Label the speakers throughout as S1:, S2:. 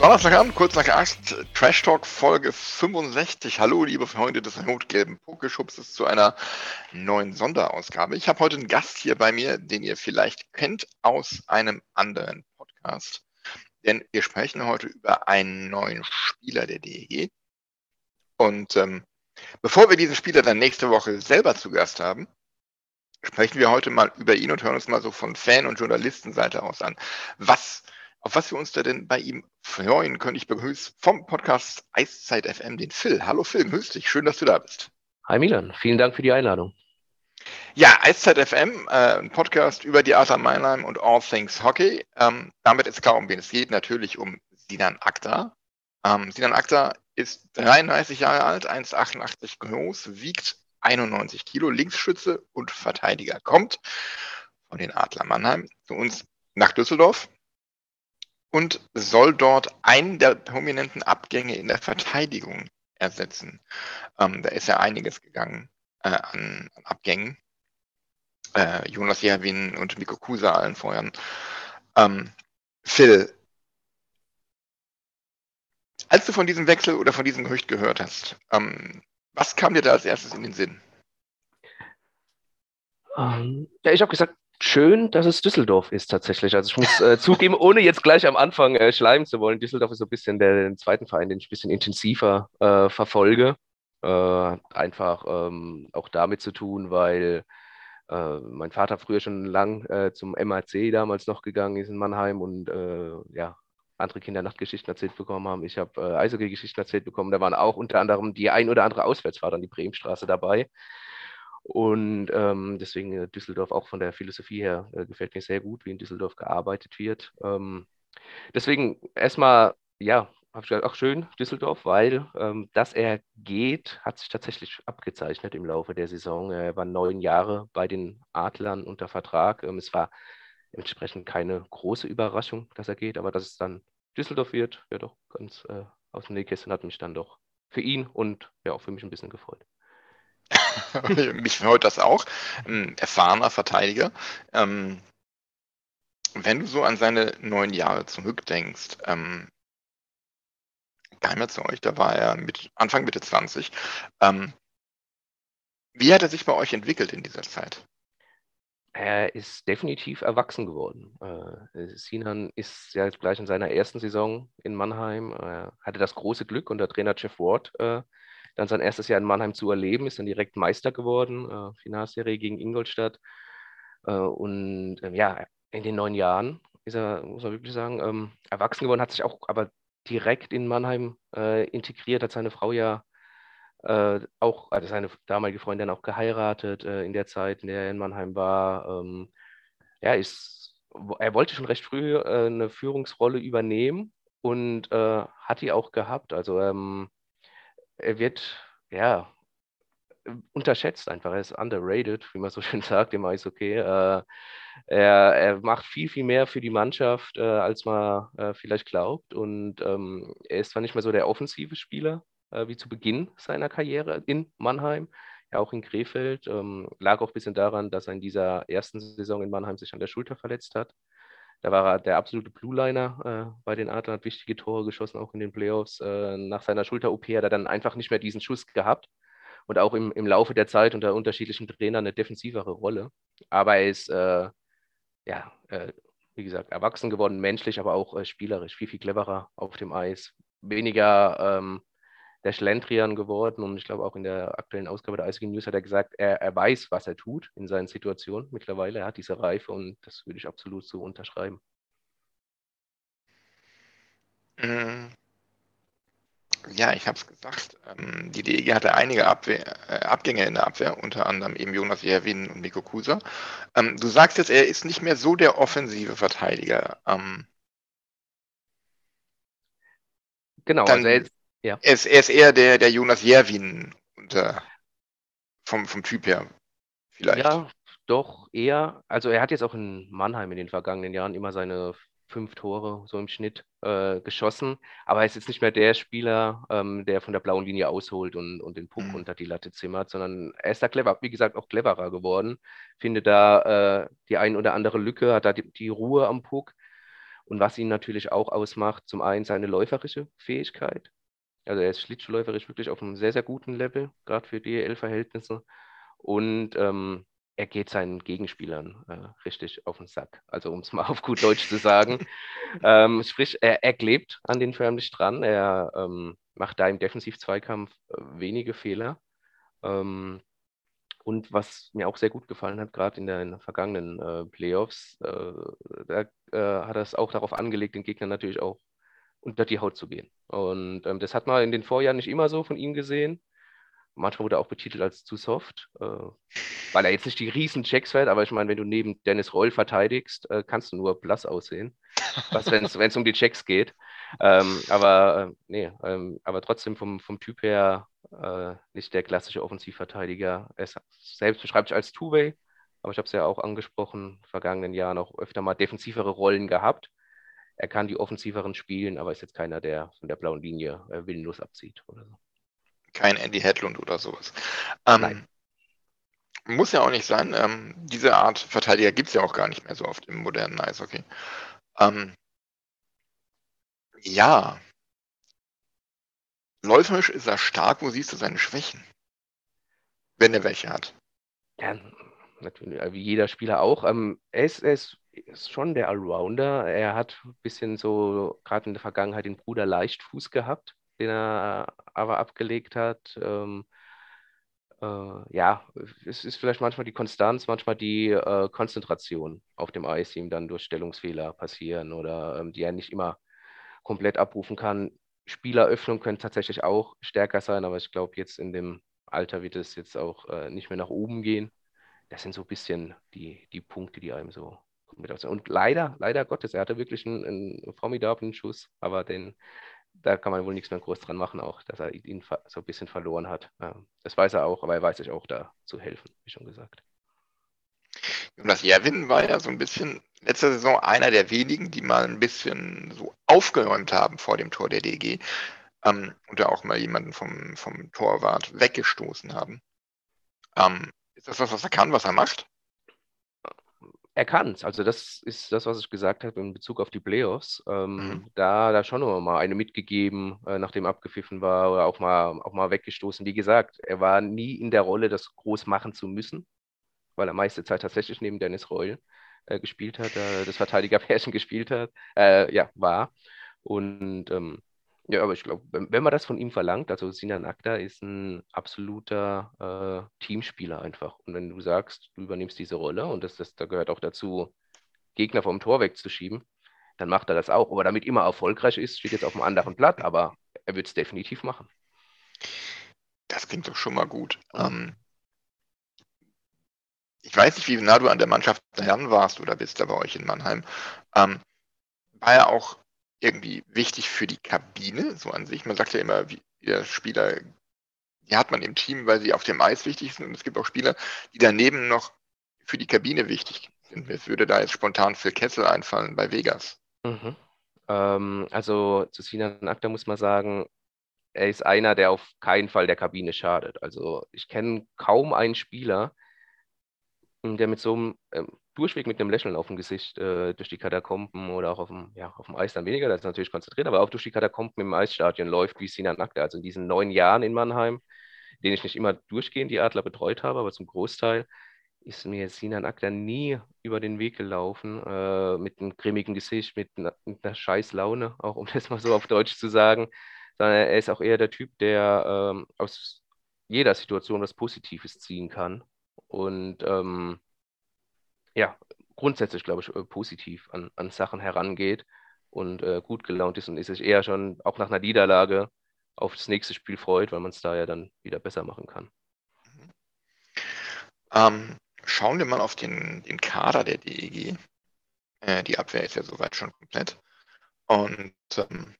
S1: Donnerstagabend, kurz nach 8, Trash Talk Folge 65. Hallo, liebe Freunde des rot-gelben Pokeschubses zu einer neuen Sonderausgabe. Ich habe heute einen Gast hier bei mir, den ihr vielleicht kennt aus einem anderen Podcast. Denn wir sprechen heute über einen neuen Spieler der DEG. Und ähm, bevor wir diesen Spieler dann nächste Woche selber zu Gast haben, sprechen wir heute mal über ihn und hören uns mal so von Fan- und Journalistenseite aus an. Was auf was wir uns da denn bei ihm freuen können. Ich begrüße vom Podcast Eiszeit FM den Phil. Hallo Phil, grüß dich. Schön, dass du da bist.
S2: Hi Milan, vielen Dank für die Einladung.
S1: Ja, Eiszeit FM, äh, ein Podcast über die Arthur Meinheim und All Things Hockey. Ähm, damit ist klar, um wen es geht. Natürlich um Sinan Akta. Ähm, Sinan Akta ist 33 Jahre alt, 1,88 groß, wiegt 91 Kilo, Linksschütze und Verteidiger. Kommt von den Adler Mannheim zu uns nach Düsseldorf und soll dort einen der prominenten Abgänge in der Verteidigung ersetzen. Ähm, da ist ja einiges gegangen äh, an, an, Abgängen. Äh, Jonas Jerwin und Mikko Kusa allen vorher. Ähm, Phil, als du von diesem Wechsel oder von diesem Gerücht gehört hast, ähm, was kam dir da als erstes in den Sinn?
S2: Ähm, ja, ich habe gesagt, schön, dass es Düsseldorf ist tatsächlich. Also ich muss äh, zugeben, ohne jetzt gleich am Anfang äh, schleimen zu wollen, Düsseldorf ist so ein bisschen der, der zweite Verein, den ich ein bisschen intensiver äh, verfolge. Äh, einfach ähm, auch damit zu tun, weil äh, mein Vater früher schon lang äh, zum MAC damals noch gegangen ist in Mannheim und ja, andere Kinder Nachtgeschichten erzählt bekommen haben. Ich habe äh, Eishockey-Geschichten erzählt bekommen. Da waren auch unter anderem die ein oder andere Auswärtsfahrt an die Bremenstraße dabei. Und ähm, deswegen äh, Düsseldorf auch von der Philosophie her äh, gefällt mir sehr gut, wie in Düsseldorf gearbeitet wird. Ähm, deswegen erstmal, ja, habe ich gesagt, auch schön Düsseldorf, weil ähm, dass er geht, hat sich tatsächlich abgezeichnet im Laufe der Saison. Er war neun Jahre bei den Adlern unter Vertrag. Ähm, es war entsprechend keine große Überraschung, dass er geht, aber dass es dann Düsseldorf wird, ja doch ganz äh, aus dem Nähkästchen hat mich dann doch für ihn und ja auch für mich ein bisschen gefreut.
S1: Mich freut das auch. Ein erfahrener Verteidiger. Ähm, wenn du so an seine neun Jahre zurückdenkst, ähm, kam zu euch, da war er mit Anfang Mitte 20. Ähm, wie hat er sich bei euch entwickelt in dieser Zeit?
S2: Er ist definitiv erwachsen geworden. Äh, Sinan ist ja gleich in seiner ersten Saison in Mannheim, äh, hatte das große Glück unter Trainer Jeff Ward äh, dann sein erstes Jahr in Mannheim zu erleben, ist dann direkt Meister geworden, äh, Finalserie gegen Ingolstadt. Äh, und äh, ja, in den neun Jahren ist er, muss man wirklich sagen, ähm, erwachsen geworden, hat sich auch aber direkt in Mannheim äh, integriert, hat seine Frau ja äh, auch, also seine damalige Freundin auch geheiratet äh, in der Zeit, in der er in Mannheim war. Ähm, ja, ist, er wollte schon recht früh eine Führungsrolle übernehmen und hat die auch gehabt. Also ähm, er wird, ja, unterschätzt einfach. Er ist underrated, wie man so schön sagt im Eishockey. Äh, er, er macht viel, viel mehr für die Mannschaft, äh, als man äh, vielleicht glaubt. Und ähm, er ist zwar nicht mehr so der offensive Spieler äh, wie zu Beginn seiner Karriere in Mannheim, ja auch in Krefeld. Ähm, lag auch ein bisschen daran, dass er in dieser ersten Saison in Mannheim sich an der Schulter verletzt hat. Da war er der absolute Blue-Liner äh, bei den Adlern, hat wichtige Tore geschossen, auch in den Playoffs. Äh, nach seiner Schulter-OP hat er dann einfach nicht mehr diesen Schuss gehabt und auch im, im Laufe der Zeit unter unterschiedlichen Trainern eine defensivere Rolle. Aber er ist, äh, ja, äh, wie gesagt, erwachsen geworden, menschlich, aber auch äh, spielerisch, viel, viel cleverer auf dem Eis. Weniger ähm, der Schlendrian geworden und ich glaube auch in der aktuellen Ausgabe der Eishockey News hat er gesagt, er, er weiß, was er tut in seinen Situationen mittlerweile. Er hat diese Reife und das würde ich absolut so unterschreiben.
S1: Mhm. Ja, ich habe es gesagt. Ähm, die DEG hatte einige Abwehr, äh, Abgänge in der Abwehr, unter anderem eben Jonas Jerwin und Nico Kuser. Ähm, du sagst jetzt, er ist nicht mehr so der offensive Verteidiger. Ähm,
S2: Genau,
S1: Dann-
S2: also er, ja.
S1: er, ist, er ist eher der, der Jonas Jerwin unter, vom, vom Typ her. Vielleicht.
S2: Ja, doch, eher. Also er hat jetzt auch in Mannheim in den vergangenen Jahren immer seine fünf Tore so im Schnitt äh, geschossen, aber er ist jetzt nicht mehr der Spieler, ähm, der von der blauen Linie ausholt und, und den Puck
S1: Mhm.
S2: unter die Latte zimmert, sondern er ist da clever, wie gesagt, auch cleverer geworden. Finde da äh, die ein oder andere Lücke, hat da die, die Ruhe am Puck. Und was ihn natürlich auch ausmacht, zum einen seine läuferische Fähigkeit. Also er ist schlittschuhläuferisch wirklich auf einem sehr, sehr guten Level, gerade für DEL-Verhältnisse. Und ähm, er geht seinen Gegenspielern äh, richtig auf den Sack. Also um es mal auf gut Deutsch zu sagen. ähm, sprich, er, er klebt an den förmlich dran. Er ähm, macht da im Defensiv-Zweikampf äh, wenige Fehler. Ähm, und was mir auch sehr gut gefallen hat, gerade in den vergangenen äh, Playoffs, äh, da äh, hat er es auch darauf angelegt, den Gegnern natürlich auch unter die Haut zu gehen. Und ähm, das hat man in den Vorjahren nicht immer so von ihm gesehen. Manchmal wurde er auch betitelt als zu soft, äh, weil er jetzt nicht die riesen Checks fährt, aber ich meine, wenn du neben Dennis Roll verteidigst, äh, kannst du nur blass aussehen, wenn es um die Checks geht. Ähm, aber äh, nee, ähm, aber trotzdem vom, vom Typ her äh, nicht der klassische Offensivverteidiger. Er selbst beschreibt sich als Two-Way, aber ich habe es ja auch angesprochen, vergangenen Jahren auch öfter mal defensivere Rollen gehabt. Er kann die offensiveren spielen, aber ist jetzt keiner, der von der blauen Linie äh, willenlos abzieht oder so.
S1: Kein Andy Hedlund oder sowas. Ähm,
S2: Nein.
S1: Muss ja auch nicht sein. Ähm, diese Art Verteidiger gibt es ja auch gar nicht mehr so oft im modernen Eishockey. Ähm, ja. Läuferisch ist er stark. Wo siehst du seine Schwächen? Wenn er welche hat.
S2: Ja, natürlich, wie jeder Spieler auch. Ähm, er ist, er ist, ist schon der Allrounder. Er hat ein bisschen so, gerade in der Vergangenheit, den Bruder Leichtfuß gehabt, den er aber abgelegt hat. Ähm, äh, ja, es ist vielleicht manchmal die Konstanz, manchmal die äh, Konzentration auf dem Eis, die ihm dann durch Stellungsfehler passieren oder ähm, die er nicht immer komplett abrufen kann. Spieleröffnung könnte tatsächlich auch stärker sein, aber ich glaube, jetzt in dem Alter wird es jetzt auch äh, nicht mehr nach oben gehen. Das sind so ein bisschen die, die Punkte, die einem so mit aus. Und leider, leider Gottes, er hatte wirklich einen, einen formidablen Schuss, aber den, da kann man wohl nichts mehr groß dran machen, auch, dass er ihn so ein bisschen verloren hat. Ähm, das weiß er auch, aber er weiß sich auch da zu helfen, wie schon gesagt.
S1: Jonas Jerwin war ja so ein bisschen letzte Saison einer der wenigen, die mal ein bisschen so aufgeräumt haben vor dem Tor der DG ähm, und da auch mal jemanden vom, vom Torwart weggestoßen haben. Ähm, ist das was, was er kann, was er macht?
S2: Er kann es. Also das ist das, was ich gesagt habe in Bezug auf die Playoffs. Ähm,
S1: Mhm.
S2: Da da schon mal eine mitgegeben, äh, nachdem abgepfiffen war oder auch mal, auch mal weggestoßen. Wie gesagt, er war nie in der Rolle, das groß machen zu müssen, weil er meiste Zeit tatsächlich neben Dennis Reul äh, gespielt hat, äh, das Verteidigerpärchen gespielt hat, äh, ja, war. Und ähm, ja, aber ich glaube, wenn, wenn man das von ihm verlangt, also Sinan Akta ist ein absoluter äh, Teamspieler einfach. Und wenn du sagst, du übernimmst diese Rolle und das, das, da gehört auch dazu, Gegner vom Tor wegzuschieben, dann macht er das auch. Ob er damit immer erfolgreich ist, steht jetzt auf einem anderen Blatt, aber er wird es definitiv machen.
S1: Das klingt doch schon mal gut. Ähm, ich weiß nicht, wie nah du an der Mannschaft dran warst oder bist da bei euch in Mannheim. Ähm, war ja auch irgendwie wichtig für die Kabine, so an sich. Man sagt ja immer, wie der Spieler, die hat man im Team, weil sie auf dem Eis wichtig sind. Und es gibt auch Spieler, die daneben noch für die Kabine wichtig sind. Mir würde da jetzt spontan Phil Kessel einfallen bei Vegas.
S2: Mhm. Ähm, also zu Sinan Akta muss man sagen, er ist einer, der auf keinen Fall der Kabine schadet. Also ich kenne kaum einen Spieler, der mit so einem ähm, Durchweg mit einem Lächeln auf dem Gesicht äh, durch die Katakomben oder auch auf dem, ja, auf dem Eis dann weniger, das ist natürlich konzentriert, aber auch durch die Katakomben im Eisstadion läuft wie Sinan Akta. Also in diesen neun Jahren in Mannheim, den ich nicht immer durchgehend die Adler betreut habe, aber zum Großteil ist mir Sinan Akta nie über den Weg gelaufen, äh, mit einem grimmigen Gesicht, mit einer, mit einer scheiß Laune, auch um das mal so auf Deutsch zu sagen, sondern er ist auch eher der Typ, der ähm, aus jeder Situation was Positives ziehen kann und ähm, ja, grundsätzlich, glaube ich, äh, positiv an, an Sachen herangeht und äh, gut gelaunt ist und ist sich eher schon auch nach einer Niederlage auf das nächste Spiel freut, weil man es da ja dann wieder besser machen kann.
S1: Ähm, schauen wir mal auf den, den Kader der DEG. Äh, die Abwehr ist ja soweit schon komplett. Und ähm,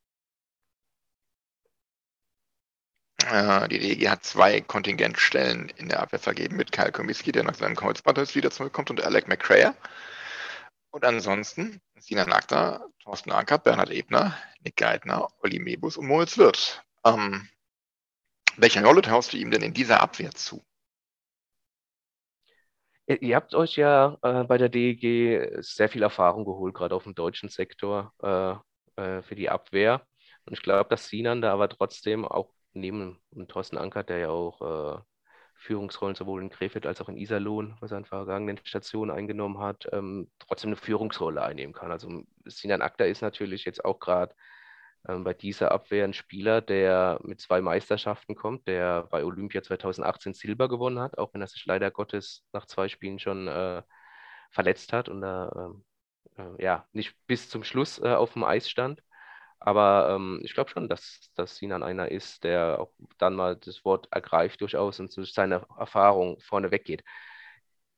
S1: die DEG hat zwei Kontingentstellen in der Abwehr vergeben mit Kyle Komiski, der nach seinem Kreuzbandriss wieder zurückkommt, und Alec McCrayer. Und ansonsten Sinan Akta, Thorsten Ankert, Bernhard Ebner, Nick Geithner, Olli Mebus und Moritz Wirth. Ähm, welche Rolle taust du ihm denn in dieser Abwehr zu?
S2: Ihr habt euch ja äh, bei der DEG sehr viel Erfahrung geholt, gerade auf dem deutschen Sektor äh, äh, für die Abwehr. Und ich glaube, dass Sinan da aber trotzdem auch neben Thorsten Ankert, der ja auch äh, Führungsrollen sowohl in Krefeld als auch in Iserlohn, was er in vergangenen Stationen eingenommen hat, ähm, trotzdem eine Führungsrolle einnehmen kann. Also Sinan Akta ist natürlich jetzt auch gerade ähm, bei dieser Abwehr ein Spieler, der mit zwei Meisterschaften kommt, der bei Olympia 2018 Silber gewonnen hat, auch wenn er sich leider Gottes nach zwei Spielen schon äh, verletzt hat und da äh, äh, ja nicht bis zum Schluss äh, auf dem Eis stand. Aber ähm, ich glaube schon, dass, dass Sinan einer ist, der auch dann mal das Wort ergreift durchaus und durch seine Erfahrung vorne weggeht.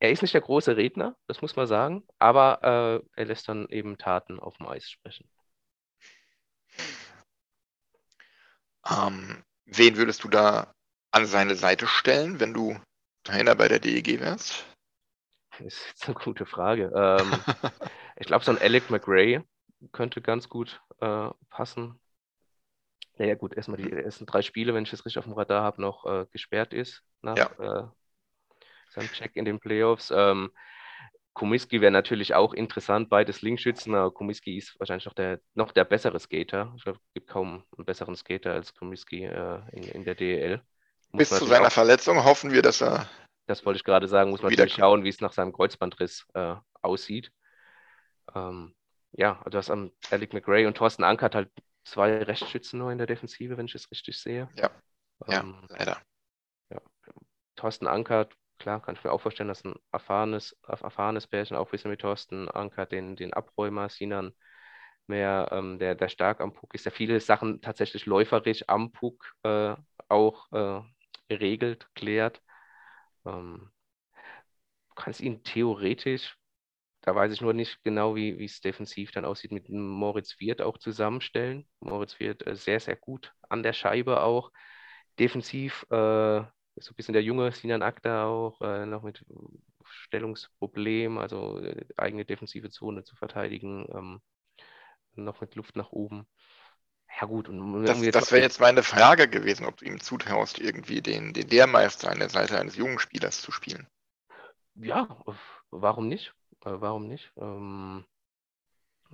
S2: Er ist nicht der große Redner, das muss man sagen, aber äh, er lässt dann eben Taten auf dem Eis sprechen.
S1: Ähm, wen würdest du da an seine Seite stellen, wenn du Trainer bei der DEG wärst?
S2: Das ist jetzt eine gute Frage. Ähm, ich glaube, so ein Alec McRae könnte ganz gut äh, passen. Naja, gut, erstmal die ersten drei Spiele, wenn ich es richtig auf dem Radar habe, noch äh, gesperrt ist nach ja. äh, seinem Check in den Playoffs. Ähm, Komiski wäre natürlich auch interessant, beides Linkschützen, aber Komiski ist wahrscheinlich noch der, noch der bessere Skater. Ich glaube, es gibt kaum einen besseren Skater als Komiski äh, in, in der DEL.
S1: Muss Bis zu seiner auch, Verletzung hoffen wir, dass er.
S2: Das wollte ich gerade sagen, muss man natürlich schauen, wie es nach seinem Kreuzbandriss äh, aussieht. Ähm, ja, also du hast am Alec McRae und Thorsten Ankert halt zwei Rechtsschützen nur in der Defensive, wenn ich es richtig sehe.
S1: Ja, ähm, ja leider.
S2: Ja. Thorsten Ankert klar, kann ich mir auch vorstellen, dass ein erfahrenes, erfahrenes Pärchen, auch wie es mit Thorsten Anker, den, den Abräumer, Sinan, mehr, ähm, der, der stark am Puck ist, der viele Sachen tatsächlich läuferisch am Puck äh, auch äh, regelt, klärt. Ähm, du kannst ihn theoretisch, da weiß ich nur nicht genau, wie es defensiv dann aussieht, mit Moritz Wirth auch zusammenstellen. Moritz Wirth äh, sehr, sehr gut an der Scheibe auch. Defensiv äh, so ein bisschen der junge Sinan Akta auch, äh, noch mit Stellungsproblem, also äh, eigene defensive Zone zu verteidigen, ähm, noch mit Luft nach oben. Ja gut. Und
S1: das, das wäre jetzt meine Frage gewesen, ob du ihm zutraust, irgendwie den, den Lehrmeister an der Seite eines jungen Spielers zu spielen.
S2: Ja, warum nicht? Äh, warum nicht? Ähm,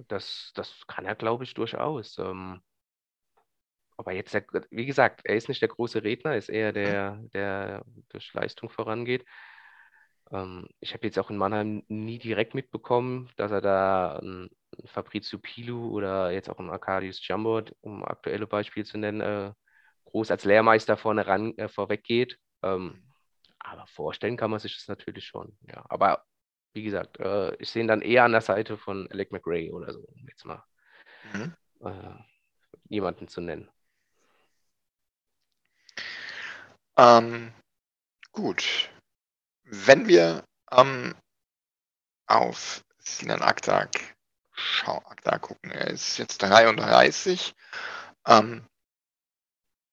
S2: das, das kann er, glaube ich, durchaus. Ähm, aber jetzt, wie gesagt, er ist nicht der große Redner, ist eher der, der durch Leistung vorangeht. Ähm, ich habe jetzt auch in Mannheim nie direkt mitbekommen, dass er da einen Fabrizio Pilu oder jetzt auch einen Arcadius Jumbo, um aktuelle Beispiele zu nennen, äh, groß als Lehrmeister vorne ran, äh, vorweg geht. Ähm, aber vorstellen kann man sich das natürlich schon. Ja. Aber wie gesagt, äh, ich sehe ihn dann eher an der Seite von Alec McRae oder so, um jetzt mal mhm. äh, jemanden zu nennen.
S1: Ähm, gut. Wenn wir ähm, auf Sinan Aktak schau, Aktak gucken, er ist jetzt 33, ähm,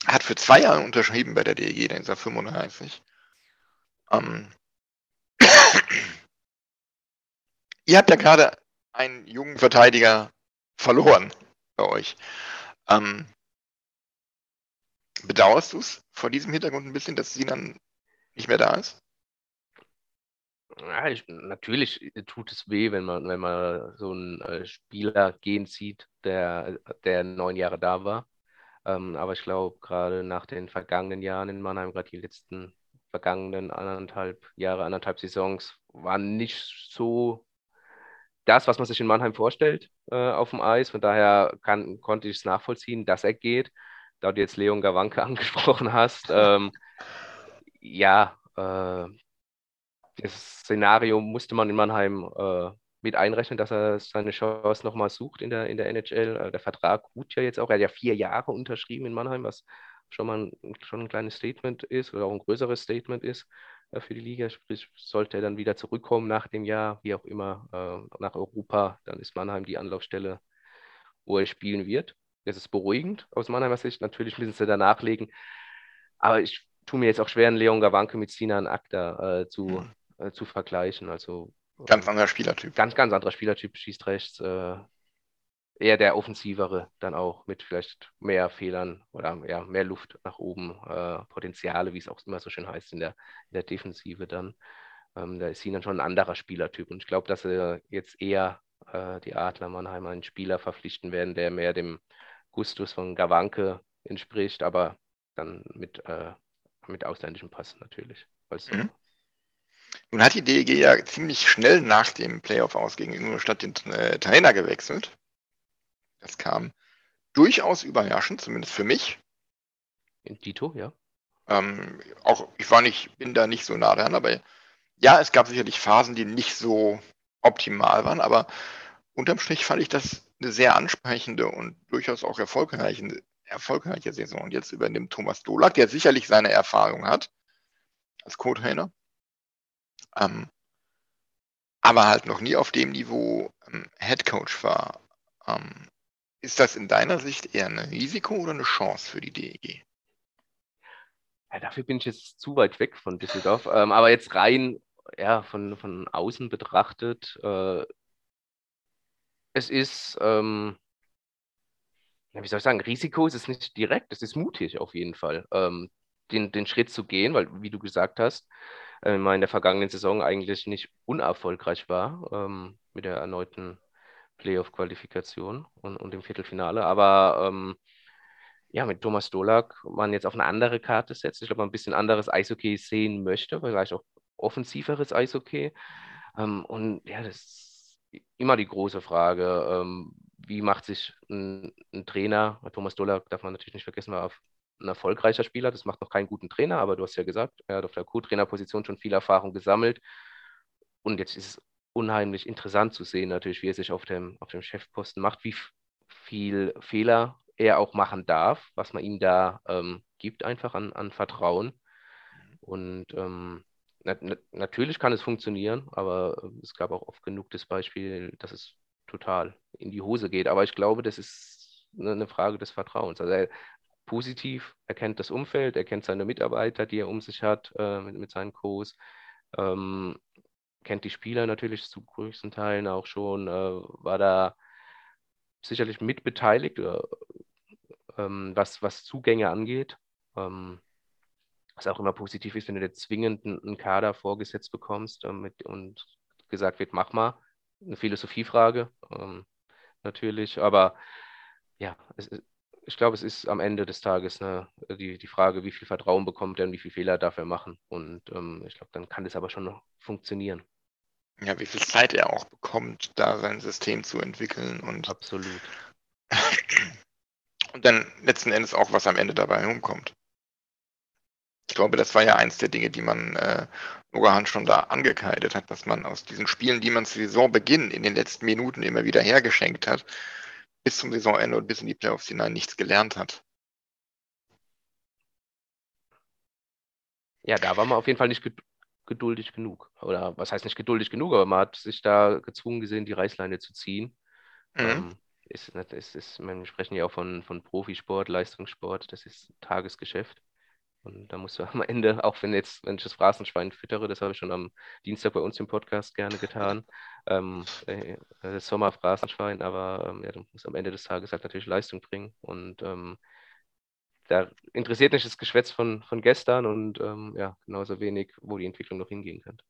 S1: hat für zwei Jahre unterschrieben bei der DEG, dann ist er 35. Ähm, ihr habt ja gerade einen jungen Verteidiger verloren bei euch. Ähm, Bedauerst du es vor diesem Hintergrund ein bisschen, dass Sinan nicht mehr da ist?
S2: Ja, ich, natürlich tut es weh, wenn man, wenn man so einen äh, Spieler gehen sieht, der, der neun Jahre da war. Ähm, aber ich glaube, gerade nach den vergangenen Jahren in Mannheim, gerade die letzten vergangenen anderthalb Jahre, anderthalb Saisons, waren nicht so das, was man sich in Mannheim vorstellt äh, auf dem Eis. Von daher kann, konnte ich es nachvollziehen, dass er geht da du jetzt Leon Gawanke angesprochen hast, ähm, ja, äh, das Szenario musste man in Mannheim äh, mit einrechnen, dass er seine Chance nochmal sucht in der, in der NHL. Äh, der Vertrag ruht ja jetzt auch. Er hat ja vier Jahre unterschrieben in Mannheim, was schon mal ein, schon ein kleines Statement ist oder auch ein größeres Statement ist für die Liga. Sprich, sollte er dann wieder zurückkommen nach dem Jahr, wie auch immer, äh, nach Europa, dann ist Mannheim die Anlaufstelle, wo er spielen wird. Das ist beruhigend aus Mannheimer Sicht. Natürlich müssen sie da nachlegen. Aber ich tue mir jetzt auch schwer, einen Leon Gawanke mit Sinan Akta äh, zu, mhm. äh, zu vergleichen. Also
S1: ganz anderer Spielertyp.
S2: Ganz, ganz anderer Spielertyp, schießt rechts. Äh, eher der offensivere, dann auch mit vielleicht mehr Fehlern oder ja, mehr Luft nach oben, äh, Potenziale, wie es auch immer so schön heißt in der, in der Defensive dann. Ähm, da ist Sinan schon ein anderer Spielertyp. Und ich glaube, dass sie jetzt eher äh, die Adler Mannheim einen Spieler verpflichten werden, der mehr dem Gustus von Gawanke entspricht, aber dann mit, äh, mit ausländischem Pass natürlich. Mhm.
S1: Nun hat die DEG ja ziemlich schnell nach dem Playoff aus gegen Ingolstadt den äh, Trainer gewechselt. Das kam durchaus überraschend, zumindest für mich.
S2: In Dito, ja.
S1: Ähm, auch ich war nicht, bin da nicht so nah dran, aber ja, es gab sicherlich Phasen, die nicht so optimal waren, aber unterm Strich fand ich das eine sehr ansprechende und durchaus auch erfolgreiche, erfolgreiche Saison. Und jetzt übernimmt Thomas Dolak, der sicherlich seine Erfahrung hat als Co-Trainer, ähm, aber halt noch nie auf dem Niveau ähm, Head Coach war. Ähm, ist das in deiner Sicht eher ein Risiko oder eine Chance für die DEG?
S2: Ja, dafür bin ich jetzt zu weit weg von Düsseldorf. Ähm, aber jetzt rein ja, von, von außen betrachtet, äh, es ist, ähm, wie soll ich sagen, Risiko ist es nicht direkt, es ist mutig auf jeden Fall, ähm, den, den Schritt zu gehen, weil, wie du gesagt hast, äh, in der vergangenen Saison eigentlich nicht unerfolgreich war ähm, mit der erneuten Playoff-Qualifikation und, und dem Viertelfinale. Aber ähm, ja, mit Thomas Dolak man jetzt auf eine andere Karte setzt. Ich glaube, man ein bisschen anderes Eishockey sehen möchte, vielleicht auch offensiveres Eishockey. Ähm, und ja, das ist immer die große Frage, ähm, wie macht sich ein, ein, Trainer, Thomas Dolak darf man natürlich nicht vergessen, war ein erfolgreicher Spieler, das macht noch keinen guten Trainer, aber du hast ja gesagt, er hat auf der Co-Trainerposition schon viel Erfahrung gesammelt. Und jetzt ist es unheimlich interessant zu sehen, natürlich, wie er sich auf dem, auf dem Chefposten macht, wie viel Fehler er auch machen darf, was man ihm da ähm, gibt, einfach an, an Vertrauen. Und ähm, na, na, natürlich kann es funktionieren, aber äh, es gab auch oft genug das Beispiel, dass es total in die Hose geht. Aber ich glaube, das ist eine Frage des Vertrauens. Also er positiv, er kennt das Umfeld, er kennt seine Mitarbeiter, die er um sich hat, äh, mit, mit seinen Co's, ähm, kennt die Spieler natürlich zu größten Teilen auch schon, äh, war da sicherlich mitbeteiligt, äh, ähm, was, was Zugänge angeht. Ähm, was auch immer positiv ist, wenn du dir zwingend einen Kader vorgesetzt bekommst ähm, mit, und gesagt wird, mach mal. Eine Philosophiefrage, ähm, natürlich, aber ja, es, ich glaube, es ist am Ende des Tages eine, die, die Frage, wie viel Vertrauen bekommt er und wie viele Fehler darf er machen. Und ähm, ich glaube, dann kann das aber schon noch funktionieren.
S1: Ja, wie viel Zeit er auch bekommt, da sein System zu entwickeln und.
S2: Absolut.
S1: Und dann letzten Endes auch, was am Ende dabei rumkommt. Ich glaube, das war ja eins der Dinge, die man äh, Nogahan schon da angekreidet hat, dass man aus diesen Spielen, die man zu Saisonbeginn in den letzten Minuten immer wieder hergeschenkt hat, bis zum Saisonende und bis in die Playoffs hinein nichts gelernt hat.
S2: Ja, da war man auf jeden Fall nicht geduldig genug. Oder was heißt nicht geduldig genug, aber man hat sich da gezwungen gesehen, die Reißleine zu ziehen. Mhm. Ähm, ist, ist, ist, wir sprechen ja auch von, von Profisport, Leistungssport, das ist Tagesgeschäft. Und da musst du am Ende, auch wenn jetzt, wenn ich das Phrasenschwein füttere, das habe ich schon am Dienstag bei uns im Podcast gerne getan, ähm, äh, das Sommerphrasenschwein, aber ähm, ja, du musst am Ende des Tages halt natürlich Leistung bringen. Und ähm, da interessiert mich das Geschwätz von, von gestern und ähm, ja, genauso wenig, wo die Entwicklung noch hingehen könnte.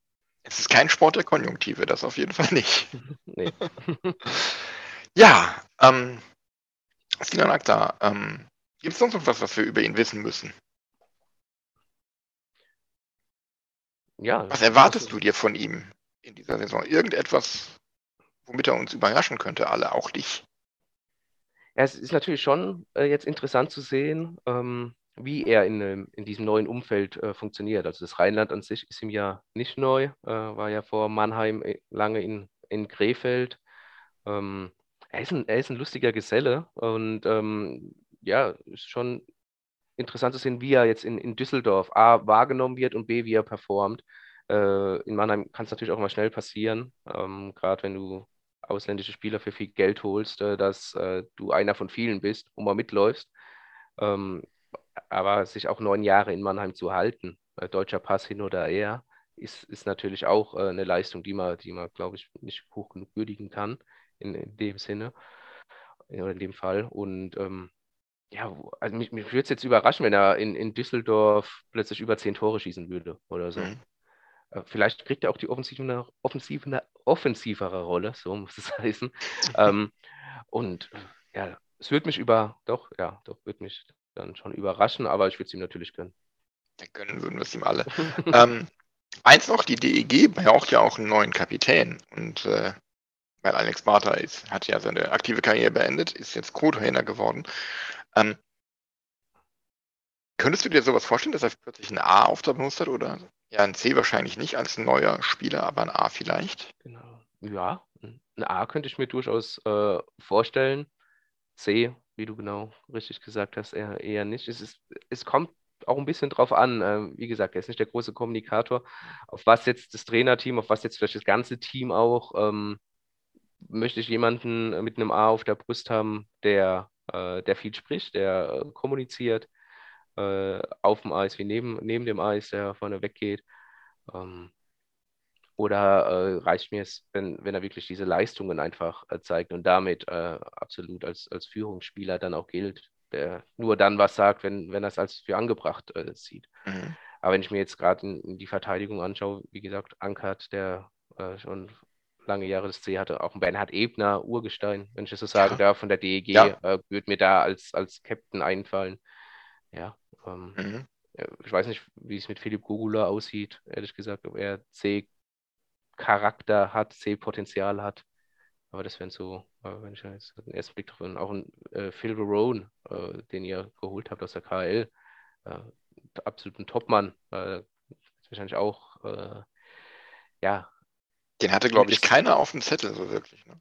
S1: Es ist kein Sport der Konjunktive, das auf jeden Fall nicht. nee. ja, ähm, Sinan Akta, ähm, gibt es sonst noch was, was wir über ihn wissen müssen? Ja. Was erwartest du dir von ihm in dieser Saison? Irgendetwas, womit er uns überraschen könnte, alle, auch dich?
S2: Es ist natürlich schon äh, jetzt interessant zu sehen, ähm, wie er in, in diesem neuen Umfeld äh, funktioniert. Also das Rheinland an sich ist ihm ja nicht neu, äh, war ja vor Mannheim äh, lange in, in Krefeld. Ähm, er, ist ein, er ist ein lustiger Geselle und ähm, ja, ist schon interessant zu sehen, wie er jetzt in, in Düsseldorf A wahrgenommen wird und B, wie er performt. Äh, in Mannheim kann es natürlich auch mal schnell passieren, ähm, gerade wenn du ausländische Spieler für viel Geld holst, äh, dass äh, du einer von vielen bist und mal mitläufst. Ähm, aber sich auch neun Jahre in Mannheim zu halten, äh, deutscher Pass hin oder her, ist, ist natürlich auch eine Leistung, die man, die man, glaube ich, nicht hoch genug würdigen kann in, in dem Sinne oder in dem Fall. Und ähm, ja, also mich, mich würde es jetzt überraschen, wenn er in, in Düsseldorf plötzlich über zehn Tore schießen würde oder so. Mhm. Äh, vielleicht kriegt er auch die offensive, offensive, offensivere Rolle, so muss es heißen. ähm, und ja, es würde mich über, doch, ja, doch, würde mich dann schon überraschen, aber ich würde es ihm natürlich gönnen.
S1: Ja, gönnen würden wir es ihm alle. ähm, eins noch, die DEG braucht ja auch einen neuen Kapitän und äh, weil Alex Bartha ist, hat ja seine aktive Karriere beendet, ist jetzt Co-Trainer geworden. Ähm, könntest du dir sowas vorstellen, dass er plötzlich ein A auftreten hat oder ja, ein C wahrscheinlich nicht als neuer Spieler, aber ein A vielleicht?
S2: Genau. Ja, ein A könnte ich mir durchaus äh, vorstellen. C, wie du genau richtig gesagt hast, eher, eher nicht. Es, ist, es kommt auch ein bisschen drauf an. Äh, wie gesagt, er ist nicht der große Kommunikator, auf was jetzt das Trainerteam, auf was jetzt vielleicht das ganze Team auch ähm, möchte ich jemanden mit einem A auf der Brust haben, der, äh, der viel spricht, der äh, kommuniziert, äh, auf dem Eis wie neben, neben dem Eis, der vorne weggeht. Ähm, oder äh, reicht mir es, wenn, wenn er wirklich diese Leistungen einfach äh, zeigt und damit äh, absolut als, als Führungsspieler dann auch gilt, der nur dann was sagt, wenn, wenn er es als für angebracht sieht. Mhm. Aber wenn ich mir jetzt gerade die Verteidigung anschaue, wie gesagt, Ankert, der schon lange Jahre das C hatte, auch ein Bernhard Ebner, Urgestein, wenn ich das so sagen ja. darf, von der DEG, ja. äh, würde mir da als, als Captain einfallen. Ja, ähm, mhm. ich weiß nicht, wie es mit Philipp Gogula aussieht, ehrlich gesagt, ob er C-Charakter hat, C-Potenzial hat. Aber das wären so, äh, wenn ich jetzt den ersten Blick drauf bin, auch ein äh, Phil Verone, äh, den ihr geholt habt aus der KL, äh, absolut ein Topmann, äh, wahrscheinlich auch, äh, ja,
S1: den hatte, glaube ich, keiner auf dem Zettel so wirklich. Ne?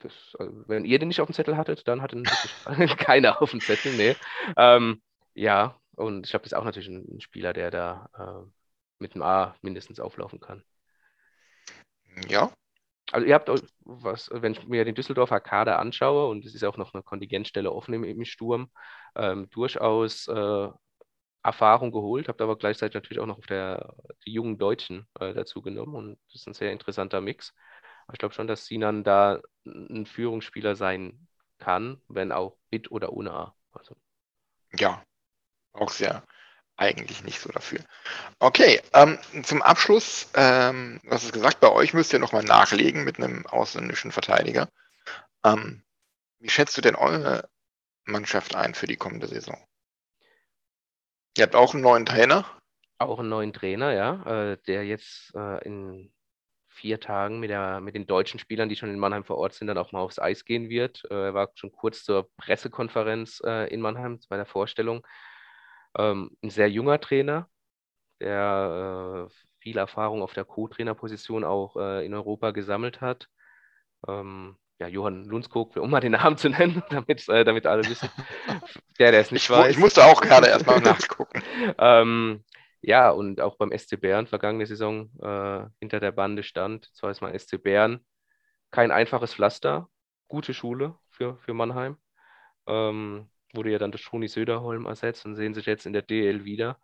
S2: Das, also, wenn ihr den nicht auf dem Zettel hattet, dann hatte keiner auf dem Zettel, nee. Ähm, ja, und ich glaube, das ist auch natürlich ein, Spieler, der da äh, mit einem A mindestens auflaufen kann.
S1: Ja.
S2: Also ihr habt was, wenn ich mir den Düsseldorfer Kader anschaue, und es ist auch noch eine Kontingentstelle offen im, im Sturm, ähm, durchaus äh, Erfahrung geholt, habe aber gleichzeitig natürlich auch noch auf der, die jungen Deutschen äh, dazu genommen und das ist ein sehr interessanter Mix. Aber ich glaube schon, dass Sinan da ein Führungsspieler sein kann, wenn auch mit oder ohne A. Also.
S1: Ja, auch sehr eigentlich nicht so dafür. Okay, ähm, zum Abschluss, ähm, hast es gesagt, bei euch müsst ihr nochmal nachlegen mit einem ausländischen Verteidiger. Ähm, wie schätzt du denn eure Mannschaft ein für die kommende Saison? Ihr habt auch einen neuen Trainer?
S2: Auch einen neuen Trainer, ja, äh, der jetzt äh, in vier Tagen mit, der, mit den deutschen Spielern, die schon in Mannheim vor Ort sind, dann auch mal aufs Eis gehen wird. Äh, er war schon kurz zur Pressekonferenz in Mannheim bei der Vorstellung. Ähm, ein sehr junger Trainer, der viel Erfahrung auf der Co-Trainer-Position auch in Europa gesammelt hat. Ähm, ja, Johann Lundskog, um mal den Namen zu nennen, damit, äh, damit alle wissen. Der, der es nicht
S1: ich,
S2: weiß.
S1: Ich musste auch gerade erstmal nachgucken.
S2: ähm, ja, und auch beim SC Bern vergangene Saison äh, hinter der Bande stand. Zwar ist mal SC Bern kein einfaches Pflaster, gute Schule für, für Mannheim. Ähm, wurde ja dann durch Toni Söderholm ersetzt und sehen sich jetzt in der DL wieder.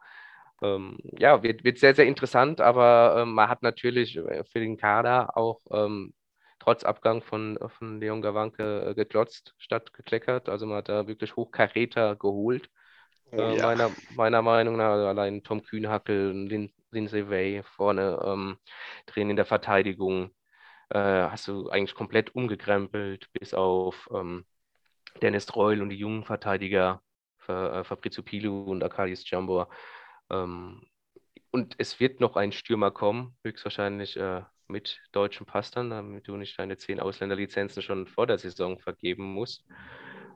S2: Ähm, ja, wird, wird sehr, sehr interessant, aber ähm, man hat natürlich äh, für den Kader auch ähm, trotz Abgang von, von Leon Gawanke äh, geklotzt statt gekleckert. Also man hat da wirklich Hochkaräter geholt. Oh, äh, ja. meiner, meiner Meinung nach, also allein Tom Kühnhackel, Lin, Lindsay Way vorne ähm, drehen in der Verteidigung. Äh, hast du eigentlich komplett umgekrempelt, bis auf ähm, Dennis Reul und die jungen Verteidiger, äh, Fabrizio Pilu und Arkadius Jambor. Ähm, und es wird noch ein Stürmer kommen, höchstwahrscheinlich äh, mit deutschen Pass dann, damit du nicht deine zehn Ausländerlizenzen schon vor der Saison vergeben musst.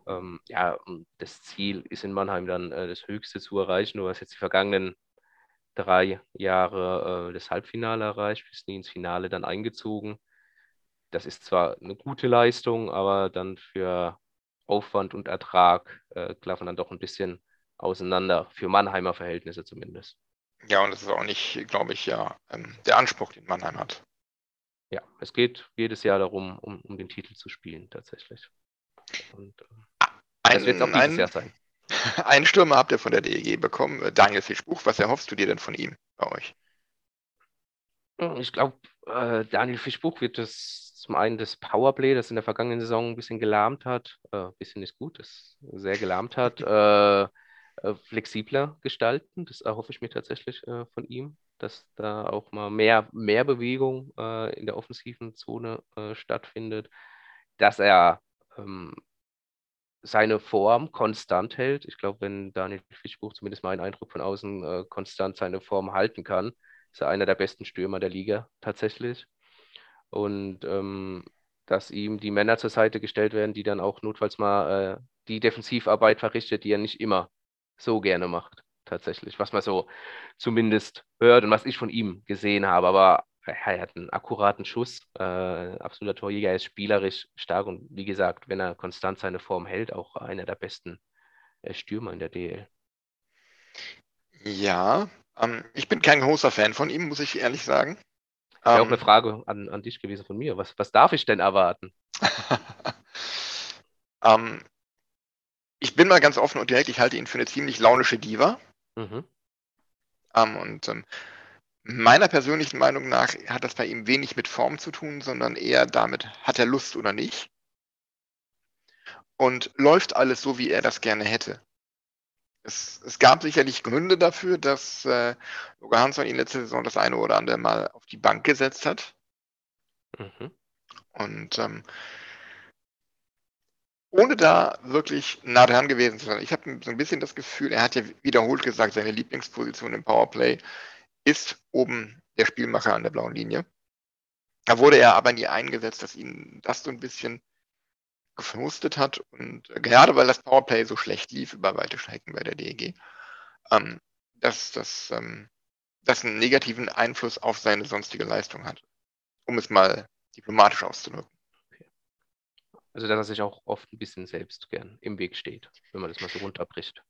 S2: Ähm, ja, das Ziel ist in Mannheim dann äh, das Höchste zu erreichen. Du hast jetzt die vergangenen drei Jahre das Halbfinale erreicht, bist nie ins Finale dann eingezogen. Das ist zwar eine gute Leistung, aber dann für Aufwand und Ertrag äh, klaffen dann doch ein bisschen auseinander, für Mannheimer Verhältnisse zumindest.
S1: Ja, und das ist auch nicht, glaube ich, ja, ähm, der Anspruch, den Mannheim hat.
S2: Ja, es geht jedes Jahr darum, um, um den Titel zu spielen, tatsächlich. Und äh, das wird auch dieses
S1: ein,
S2: Jahr sein.
S1: Einen Stürmer habt ihr von der DEG bekommen, äh, Daniel Fischbuch. Was erhoffst du dir denn von ihm bei euch?
S2: Ich glaube, äh, Daniel Fischbuch wird das zum einen das Powerplay, das in der vergangenen Saison ein bisschen gelahmt hat, äh, ein bisschen ist gut, das sehr gelahmt hat, äh, äh, flexibler gestalten. Das erhoffe ich mir tatsächlich äh, von ihm, dass da auch mal mehr, mehr Bewegung äh, in der offensiven Zone stattfindet, dass er ähm, seine Form konstant hält. Ich glaube, wenn Daniel Fischbuch, zumindest mein Eindruck von außen, äh, konstant seine Form halten kann, ist er einer der besten Stürmer der Liga tatsächlich. Und ähm, dass ihm die Männer zur Seite gestellt werden, die dann auch notfalls mal äh, die Defensivarbeit verrichtet, die er nicht immer so gerne macht, tatsächlich. Was man so zumindest hört und was ich von ihm gesehen habe. Aber er hat einen akkuraten Schuss, äh, absoluter Torjäger, er ist spielerisch stark und wie gesagt, wenn er konstant seine Form hält, auch einer der besten äh, Stürmer in der DL.
S1: Ja, ähm, ich bin kein großer Fan von ihm, muss ich ehrlich sagen.
S2: Das wäre ähm, auch eine Frage an, an dich gewesen von mir. Was, was darf ich denn erwarten?
S1: ähm, ich bin mal ganz offen und direkt, ich halte ihn für eine ziemlich launische Diva. Mhm. Ähm, und ähm, Meiner persönlichen Meinung nach hat das bei ihm wenig mit Form zu tun, sondern eher damit, hat er Lust oder nicht. Und läuft alles so, wie er das gerne hätte. Es, es gab sicherlich Gründe dafür, dass äh, Loga Hansson ihn letzte Saison das eine oder andere Mal auf die Bank gesetzt hat. Mhm. Und ähm, ohne da wirklich nah dran gewesen zu sein. Ich habe so ein bisschen das Gefühl, er hat ja wiederholt gesagt, seine Lieblingsposition im Powerplay ist oben der Spielmacher an der blauen Linie. Da wurde er aber nie eingesetzt, dass ihn das so ein bisschen gefrustet hat. Und äh, gerade weil das Powerplay so schlecht lief über weite Strecken bei der DEG, ähm, dass das, ähm, das einen negativen Einfluss auf seine sonstige Leistung hat. Um es mal diplomatisch auszudrücken.
S2: Also, dass er sich auch oft ein bisschen selbst gern im Weg steht, wenn man das mal so runterbricht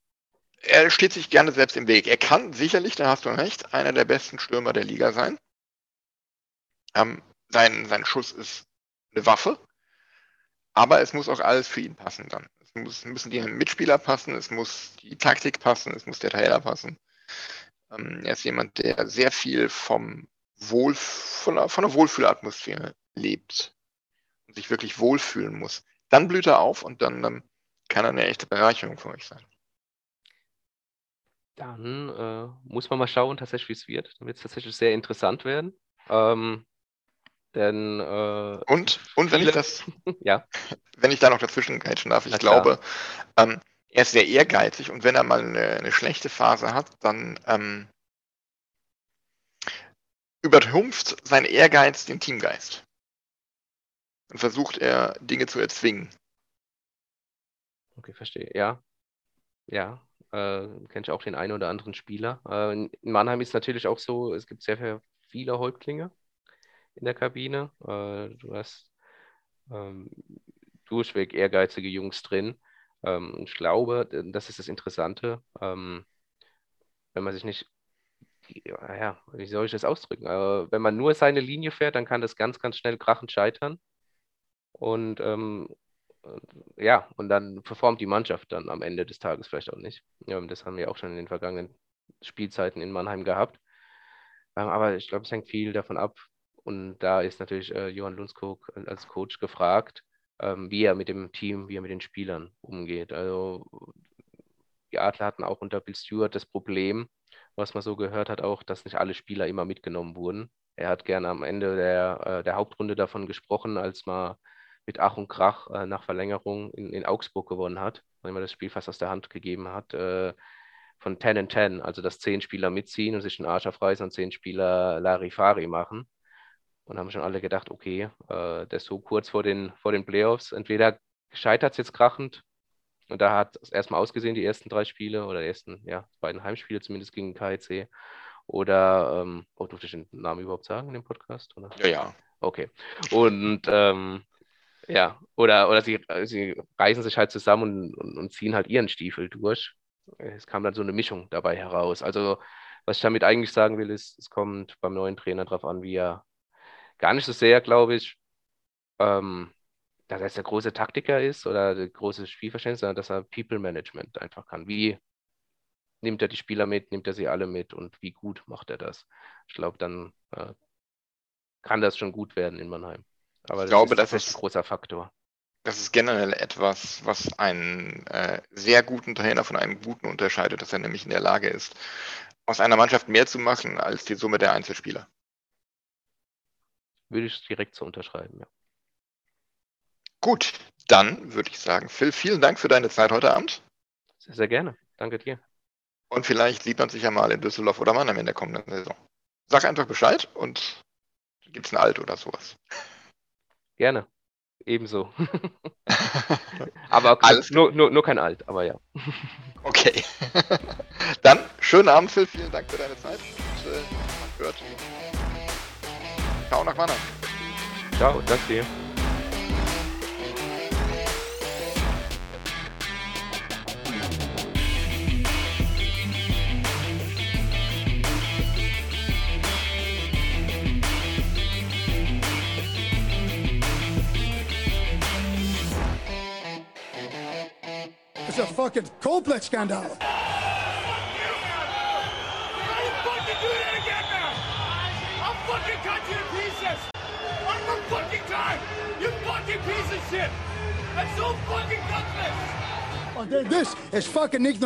S1: er steht sich gerne selbst im Weg. Er kann sicherlich, da hast du recht, einer der besten Stürmer der Liga sein. Ähm, sein, sein Schuss ist eine Waffe, aber es muss auch alles für ihn passen dann. Es muss, müssen die Mitspieler passen, es muss die Taktik passen, es muss der Trailer passen. Ähm, er ist jemand, der sehr viel vom Wohl, von, einer, von einer Wohlfühlatmosphäre lebt und sich wirklich wohlfühlen muss. Dann blüht er auf und dann ähm, kann er eine echte Bereicherung für euch sein.
S2: Dann äh, muss man mal schauen, tatsächlich, wie es wird. Dann wird es tatsächlich sehr interessant werden. Ähm, denn äh,
S1: und, und wenn ich das,
S2: ja.
S1: wenn ich da noch dazwischen grätschen darf, ich glaube, ähm, er ist sehr ehrgeizig und wenn er mal eine, eine schlechte Phase hat, dann ähm, übertrumpft sein Ehrgeiz den Teamgeist. Und versucht er, Dinge zu erzwingen.
S2: Okay, verstehe. Ja. Ja, äh, kenne ich auch den einen oder anderen Spieler. Äh, in Mannheim ist natürlich auch so, es gibt sehr viele Häuptlinge in der Kabine. Äh, du hast ähm, durchweg ehrgeizige Jungs drin. Ähm, ich glaube, das ist das Interessante, ähm, wenn man sich nicht, ja, wie soll ich das ausdrücken? Äh, wenn man nur seine Linie fährt, dann kann das ganz, ganz schnell krachend scheitern. Und ähm, ja, und dann performt die Mannschaft dann am Ende des Tages vielleicht auch nicht. Ja, das haben wir auch schon in den vergangenen Spielzeiten in Mannheim gehabt. Ähm, aber ich glaube, es hängt viel davon ab. Und da ist natürlich äh, Johann Lundskog als Coach gefragt, ähm, wie er mit dem Team, wie er mit den Spielern umgeht. Also die Adler hatten auch unter Bill Stewart das Problem, was man so gehört hat, auch, dass nicht alle Spieler immer mitgenommen wurden. Er hat gerne am Ende der, äh, der Hauptrunde davon gesprochen, als man mit Ach und Krach äh, nach Verlängerung in, in Augsburg gewonnen hat, weil man das Spiel fast aus der Hand gegeben hat, äh, von 10 in 10, also dass zehn Spieler mitziehen und sich einen Arsch aufreißen und zehn Spieler Larifari machen. Und haben schon alle gedacht, okay, äh, der ist so kurz vor den, vor den Playoffs, entweder scheitert es jetzt krachend und da hat es erstmal ausgesehen, die ersten drei Spiele oder die ersten, ja, beiden Heimspiele zumindest gegen KIC. Oder, ähm, oh, durfte ich den Namen überhaupt sagen in dem Podcast? Oder?
S1: Ja, ja.
S2: Okay. Und ähm, ja, oder, oder sie, sie reißen sich halt zusammen und, und, und ziehen halt ihren Stiefel durch. es kam dann so eine Mischung dabei heraus. Also, was ich damit eigentlich sagen will, ist, es kommt beim neuen Trainer darauf an, wie er gar nicht so sehr, glaube ich, ähm, dass er der große Taktiker ist oder der große Spielverständnis, sondern dass er People Management einfach kann. Wie nimmt er die Spieler mit, nimmt er sie alle mit und wie gut macht er das? Ich glaube, dann äh, kann das schon gut werden in Mannheim. Aber
S1: ich glaube,
S2: das
S1: ist
S2: ein großer Faktor.
S1: Das ist generell etwas, was einen äh, sehr guten Trainer von einem guten unterscheidet, dass er nämlich in der Lage ist, aus einer Mannschaft mehr zu machen als die Summe der Einzelspieler.
S2: Würde ich direkt so unterschreiben, ja.
S1: Gut, dann würde ich sagen, Phil, vielen Dank für deine Zeit heute Abend.
S2: Sehr, sehr gerne. Danke dir.
S1: Und vielleicht sieht man sich ja mal in Düsseldorf oder Mannheim in der kommenden Saison. Sag einfach Bescheid und gibt es ein Alt oder sowas.
S2: Gerne. Ebenso. aber Alles nur, nur, nur kein Alt, aber ja.
S1: okay. Dann schönen Abend, Phil. Vielen Dank für deine Zeit. Und, äh, man hört. Ciao nach Mannheim.
S2: Ciao, danke dir.
S3: a fucking shit. That's so fucking gutless. Oh, this is fucking niet.